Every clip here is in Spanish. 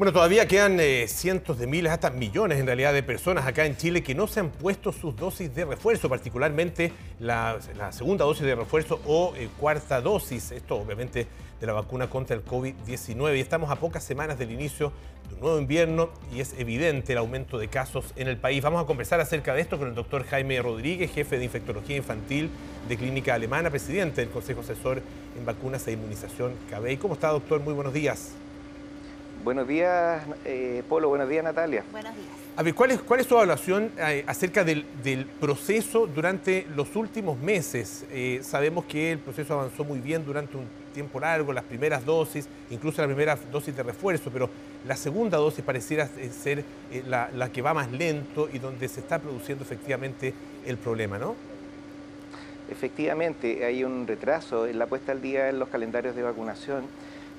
Bueno, todavía quedan eh, cientos de miles, hasta millones en realidad de personas acá en Chile que no se han puesto sus dosis de refuerzo, particularmente la, segunda dosis de refuerzo o eh, cuarta dosis. Esto obviamente de la vacuna contra el COVID-19. Y estamos a pocas semanas del inicio de un nuevo invierno y es evidente el aumento de casos en el país. Vamos a conversar acerca de esto con el doctor Jaime Rodríguez, jefe de infectología infantil de Clínica Alemana, presidente del Consejo Asesor en Vacunas e Inmunización CABEI. ¿Cómo está, doctor? Muy buenos días. Buenos días, eh, Polo. Buenos días, Natalia. Buenos días. A ver, ¿cuál es, cuál es su evaluación eh, acerca del, proceso durante los últimos meses? Eh, sabemos que el proceso avanzó muy bien durante un tiempo largo, las primeras dosis, incluso la primera dosis de refuerzo, pero la segunda dosis pareciera ser la, la que va más lento y donde se está produciendo efectivamente el problema, ¿no? Efectivamente, hay un retraso en la puesta al día en los calendarios de vacunación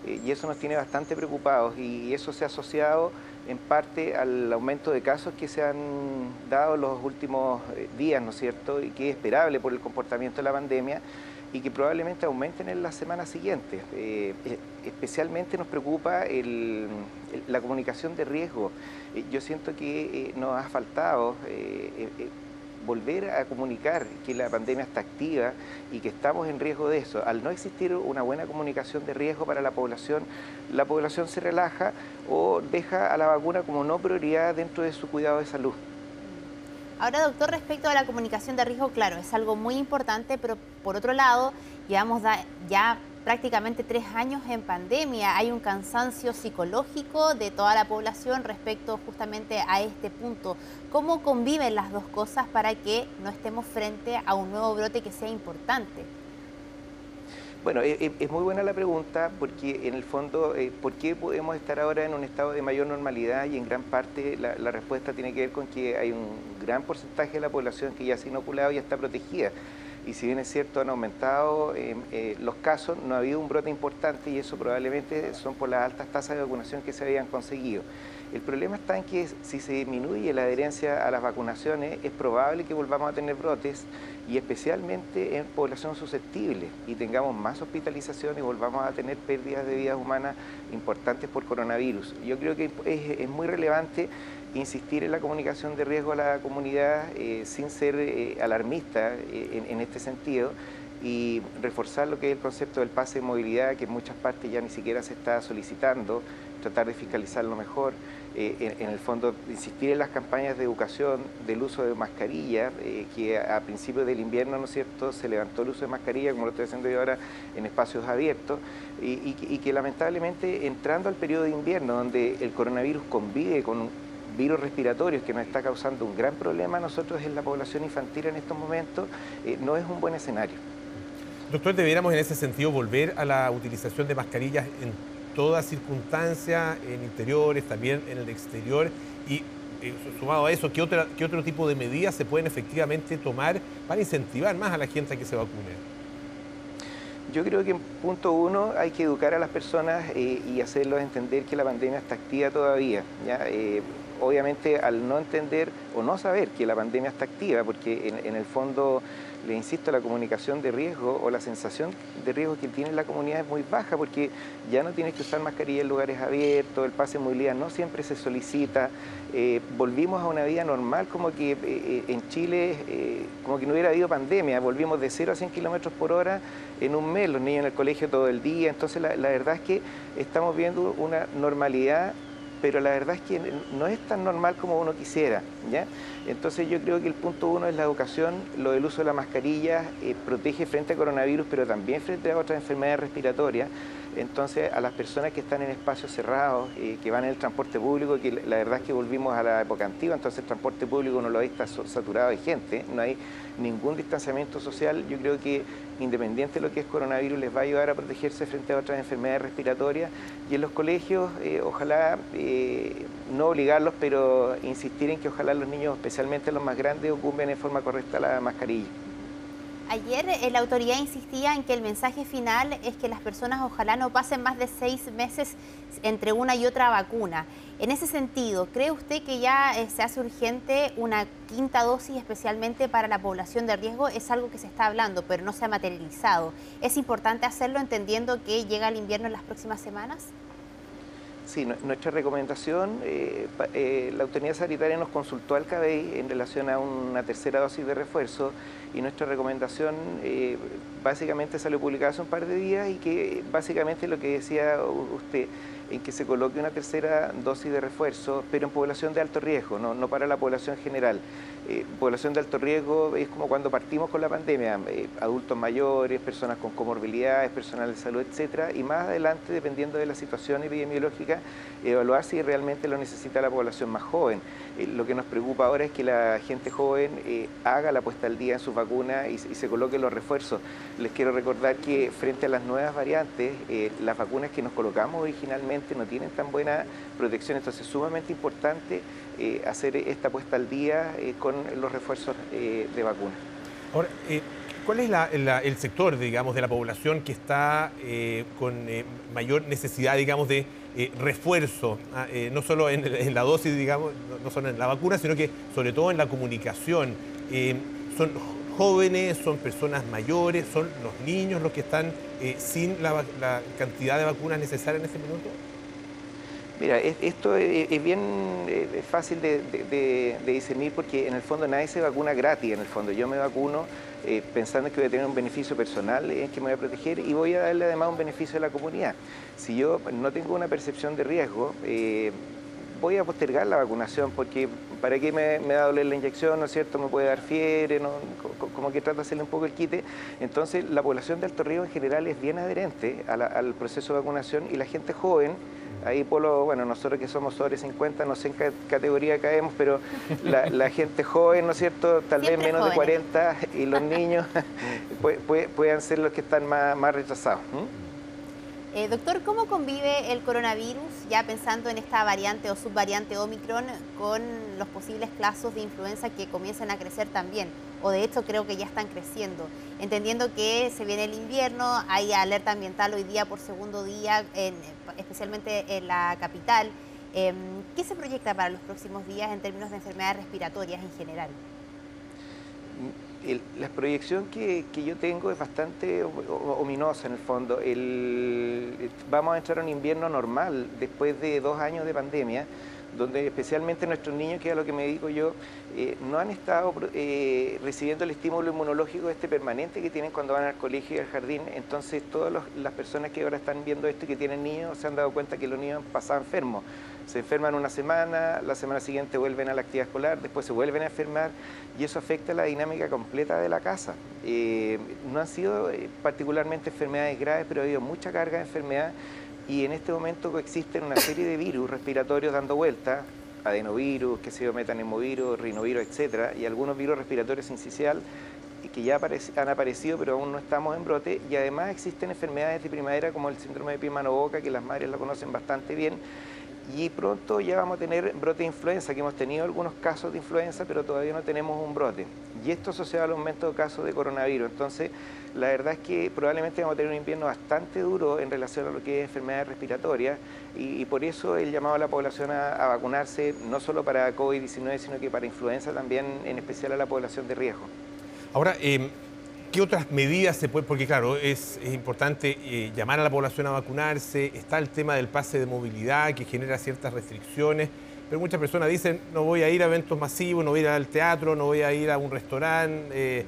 y eso nos tiene bastante preocupados y eso se ha asociado en parte al aumento de casos que se han dado los últimos eh, días, ¿no es cierto?, y que es esperable por el comportamiento de la pandemia y que probablemente aumenten en las semanas siguientes. Eh, especialmente nos preocupa la comunicación de riesgo. yo siento que nos ha faltado volver a comunicar que la pandemia está activa y que estamos en riesgo de eso. Al no existir una buena comunicación de riesgo para la población, la población se relaja o deja a la vacuna como no prioridad dentro de su cuidado de salud. Ahora, doctor, respecto a la comunicación de riesgo, claro, es algo muy importante, pero por otro lado, llevamos ya prácticamente tres años en pandemia. Hay un cansancio psicológico de toda la población respecto justamente a este punto. ¿Cómo conviven las dos cosas para que no estemos frente a un nuevo brote que sea importante? Bueno, e, e, es, muy buena la pregunta porque en el fondo, eh, ¿por qué podemos estar ahora en un estado de mayor normalidad? Y en gran parte la, la respuesta tiene que ver con que hay un gran porcentaje de la población que ya se ha inoculado y está protegida y si bien es cierto han aumentado eh, eh, los casos, no ha habido un brote importante y eso probablemente son por las altas tasas de vacunación que se habían conseguido. El problema está en que si se disminuye la adherencia a las vacunaciones, es probable que volvamos a tener brotes y especialmente en población susceptible y tengamos más hospitalizaciones y volvamos a tener pérdidas de vidas humanas importantes por coronavirus. Yo creo que es, muy relevante insistir en la comunicación de riesgo a la comunidad eh, sin ser eh, alarmista eh, en, este sentido y reforzar lo que es el concepto del pase de movilidad que en muchas partes ya ni siquiera se está solicitando, tratar de fiscalizarlo mejor. En, el fondo insistir en las campañas de educación del uso de mascarilla, que a, principios del invierno, ¿no es cierto?, se levantó el uso de mascarilla, como lo estoy haciendo yo ahora, en espacios abiertos, y, que lamentablemente entrando al periodo de invierno, donde el coronavirus convive con virus respiratorios que nos está causando un gran problema a nosotros en la población infantil en estos momentos, eh, no es un buen escenario. Doctor, debiéramos en ese sentido volver a la utilización de mascarillas en toda circunstancia, en interiores, también en el exterior, y eh, sumado a eso, ¿qué, otra, ¿qué otro tipo de medidas se pueden efectivamente tomar para incentivar más a la gente a que se vacune? Yo creo que en punto uno hay que educar a las personas eh, y hacerlos entender que la pandemia está activa todavía. ¿ya? Eh, obviamente al no entender o no saber que la pandemia está activa, porque en, el fondo, le insisto, la comunicación de riesgo o la sensación de riesgo que tiene la comunidad es muy baja, porque ya no tienes que usar mascarilla en lugares abiertos, el pase de movilidad no siempre se solicita, eh, volvimos a una vida normal como que eh, eh, en Chile, como que no hubiera habido pandemia, volvimos de 0 a 100 kilómetros por hora en un mes, los niños en el colegio todo el día, entonces la verdad es que estamos viendo una normalidad pero la verdad es que no es tan normal como uno quisiera. ¿ya? Entonces yo creo que el punto uno es la educación, lo del uso de la mascarilla eh, protege frente a coronavirus, pero también frente a otras enfermedades respiratorias. Entonces, a las personas que están en espacios cerrados, eh, que van en el transporte público, que la verdad es que volvimos a la época antigua, entonces el transporte público no lo hay está saturado de gente, no hay ningún distanciamiento social. Yo creo que independiente de lo que es coronavirus, les va a ayudar a protegerse frente a otras enfermedades respiratorias. Y en los colegios, eh, ojalá eh, no obligarlos, pero insistir en que ojalá los niños, especialmente los más grandes, ocupen en forma correcta la mascarilla. Ayer eh, la autoridad insistía en que el mensaje final es que las personas ojalá no pasen más de seis meses entre una y otra vacuna. En ese sentido, ¿cree usted que ya eh, se hace urgente una quinta dosis especialmente para la población de riesgo? Es algo que se está hablando, pero no se ha materializado. ¿Es importante hacerlo entendiendo que llega el invierno en las próximas semanas? Sí, nuestra recomendación, eh, la autoridad sanitaria nos consultó al CABEI en relación a una tercera dosis de refuerzo y nuestra recomendación eh, básicamente salió publicada hace un par de días y que básicamente lo que decía usted, en que se coloque una tercera dosis de refuerzo, pero en población de alto riesgo, no, para la población general. Eh, población de alto riesgo es como cuando partimos con la pandemia, eh, adultos mayores, personas con comorbilidades, personal de salud, etcétera, y más adelante, dependiendo de la situación epidemiológica, evaluar si realmente lo necesita la población más joven. Lo que nos preocupa ahora es que la gente joven haga la puesta al día en sus vacunas y, se coloque los refuerzos. Les quiero recordar que frente a las nuevas variantes, las vacunas que nos colocamos originalmente no tienen tan buena protección, entonces es sumamente importante eh, hacer esta puesta al día eh, con los refuerzos eh, de vacuna. Ahora, ¿cuál es el sector, digamos, de la población que está con mayor necesidad, digamos, de refuerzo, ah, no solo en, la dosis, digamos, no, solo en la vacuna, sino que sobre todo en la comunicación? son jóvenes, son personas mayores, son los niños los que están sin la, la, cantidad de vacunas necesarias en este minuto? Mira, esto es bien fácil de, discernir porque en el fondo nadie se vacuna gratis, en el fondo yo me vacuno eh, pensando que voy a tener un beneficio personal en que me voy a proteger y voy a darle además un beneficio a la comunidad. Si yo no tengo una percepción de riesgo, eh, voy a postergar la vacunación porque para qué me, me, va a doler la inyección, ¿no es cierto? Me puede dar fiebre, ¿no? como que trata de hacerle un poco el quite. Entonces la población de alto riesgo en general es bien adherente al proceso de vacunación y la gente joven Ahí Polo, bueno, nosotros que somos sobre 50, no sé en qué categoría caemos, pero la, gente joven, ¿no es cierto? Tal vez menos de 40 y los niños pueden ser los que están más, más retrasados. Eh, doctor, ¿cómo convive el coronavirus, ya pensando en esta variante o subvariante Omicron, con los posibles casos de influenza que comienzan a crecer también? O de hecho creo que ya están creciendo. Entendiendo que se viene el invierno, hay alerta ambiental hoy día por segundo día, especialmente en la capital. Em, ¿Qué se proyecta para los próximos días en términos de enfermedades respiratorias en general? La proyección que, yo tengo es bastante ominosa en el fondo. vamos a entrar a un invierno normal después de dos años de pandemia donde especialmente nuestros niños, que es a lo que me dedico yo, eh, no han estado eh, recibiendo el estímulo inmunológico este permanente que tienen cuando van al colegio y al jardín. Entonces, todas las personas que ahora están viendo esto y que tienen niños se han dado cuenta que los niños han pasado enfermos. Se enferman una semana, la semana siguiente vuelven a la actividad escolar, después se vuelven a enfermar y eso afecta la dinámica completa de la casa. Eh, no han sido particularmente enfermedades graves, pero ha habido mucha carga de enfermedad y en este momento existen una serie de virus respiratorios dando vuelta, adenovirus, que se metanemovirus, rinovirus, etcétera, y algunos virus respiratorios sincicial que ya han aparecido pero aún no estamos en brote y además existen enfermedades de primavera como el síndrome de pie mano boca que las madres la conocen bastante bien y pronto ya vamos a tener brote de influenza, que hemos tenido algunos casos de influenza, pero todavía no tenemos un brote. Y esto asociado al aumento de casos de coronavirus. Entonces, la verdad es que probablemente vamos a tener un invierno bastante duro en relación a lo que es enfermedades respiratorias y, por eso el llamado a la población a, vacunarse, no solo para COVID-19, sino que para influenza también, en especial a la población de riesgo. Ahora, eh, ¿Qué otras medidas se pueden? Porque claro, es, importante eh, llamar a la población a vacunarse, está el tema del pase de movilidad que genera ciertas restricciones, pero muchas personas dicen, no voy a ir a eventos masivos, no voy a ir al teatro, no voy a ir a un restaurante, eh,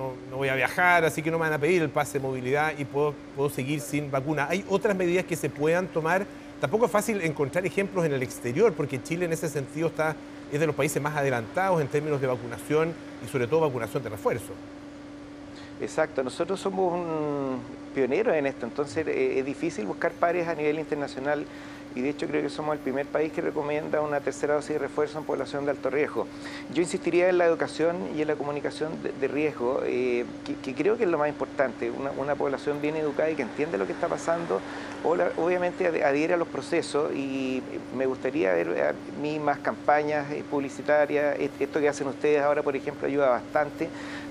no, voy a viajar, así que no me van a pedir el pase de movilidad y puedo, puedo seguir sin vacuna. ¿Hay otras medidas que se puedan tomar? Tampoco es fácil encontrar ejemplos en el exterior, porque Chile en ese sentido está, es de los países más adelantados en términos de vacunación y sobre todo vacunación de refuerzo. Exacto, nosotros somos un pioneros en esto, entonces eh, es difícil buscar pares a nivel internacional y de hecho creo que somos el primer país que recomienda una tercera dosis de refuerzo en población de alto riesgo. Yo insistiría en la educación y en la comunicación de, riesgo, eh, que, creo que es lo más importante, una, población bien educada y que entiende lo que está pasando, obviamente adhiere a los procesos y me gustaría ver a mí más campañas eh, publicitarias, esto que hacen ustedes ahora por ejemplo ayuda bastante,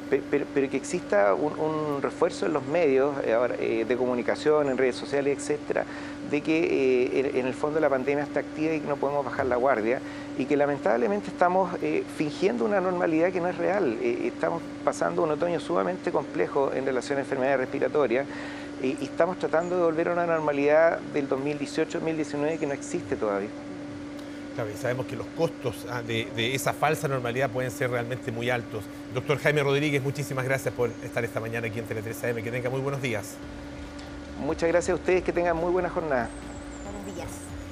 pero, que exista un, refuerzo en los medios eh, eh, de comunicación, en redes sociales, etcétera, de que eh, en el fondo la pandemia está activa y que no podemos bajar la guardia y que lamentablemente estamos fingiendo una normalidad que no es real. estamos pasando un otoño sumamente complejo en relación a enfermedades respiratorias y estamos tratando de volver a una normalidad del 2018-2019 que no existe todavía. Claro, y sabemos que los costos ah, de, esa falsa normalidad pueden ser realmente muy altos. Doctor Jaime Rodríguez, muchísimas gracias por estar esta mañana aquí en Tele 3 AM. Que tenga muy buenos días. Muchas gracias a ustedes, que tengan muy buena jornada.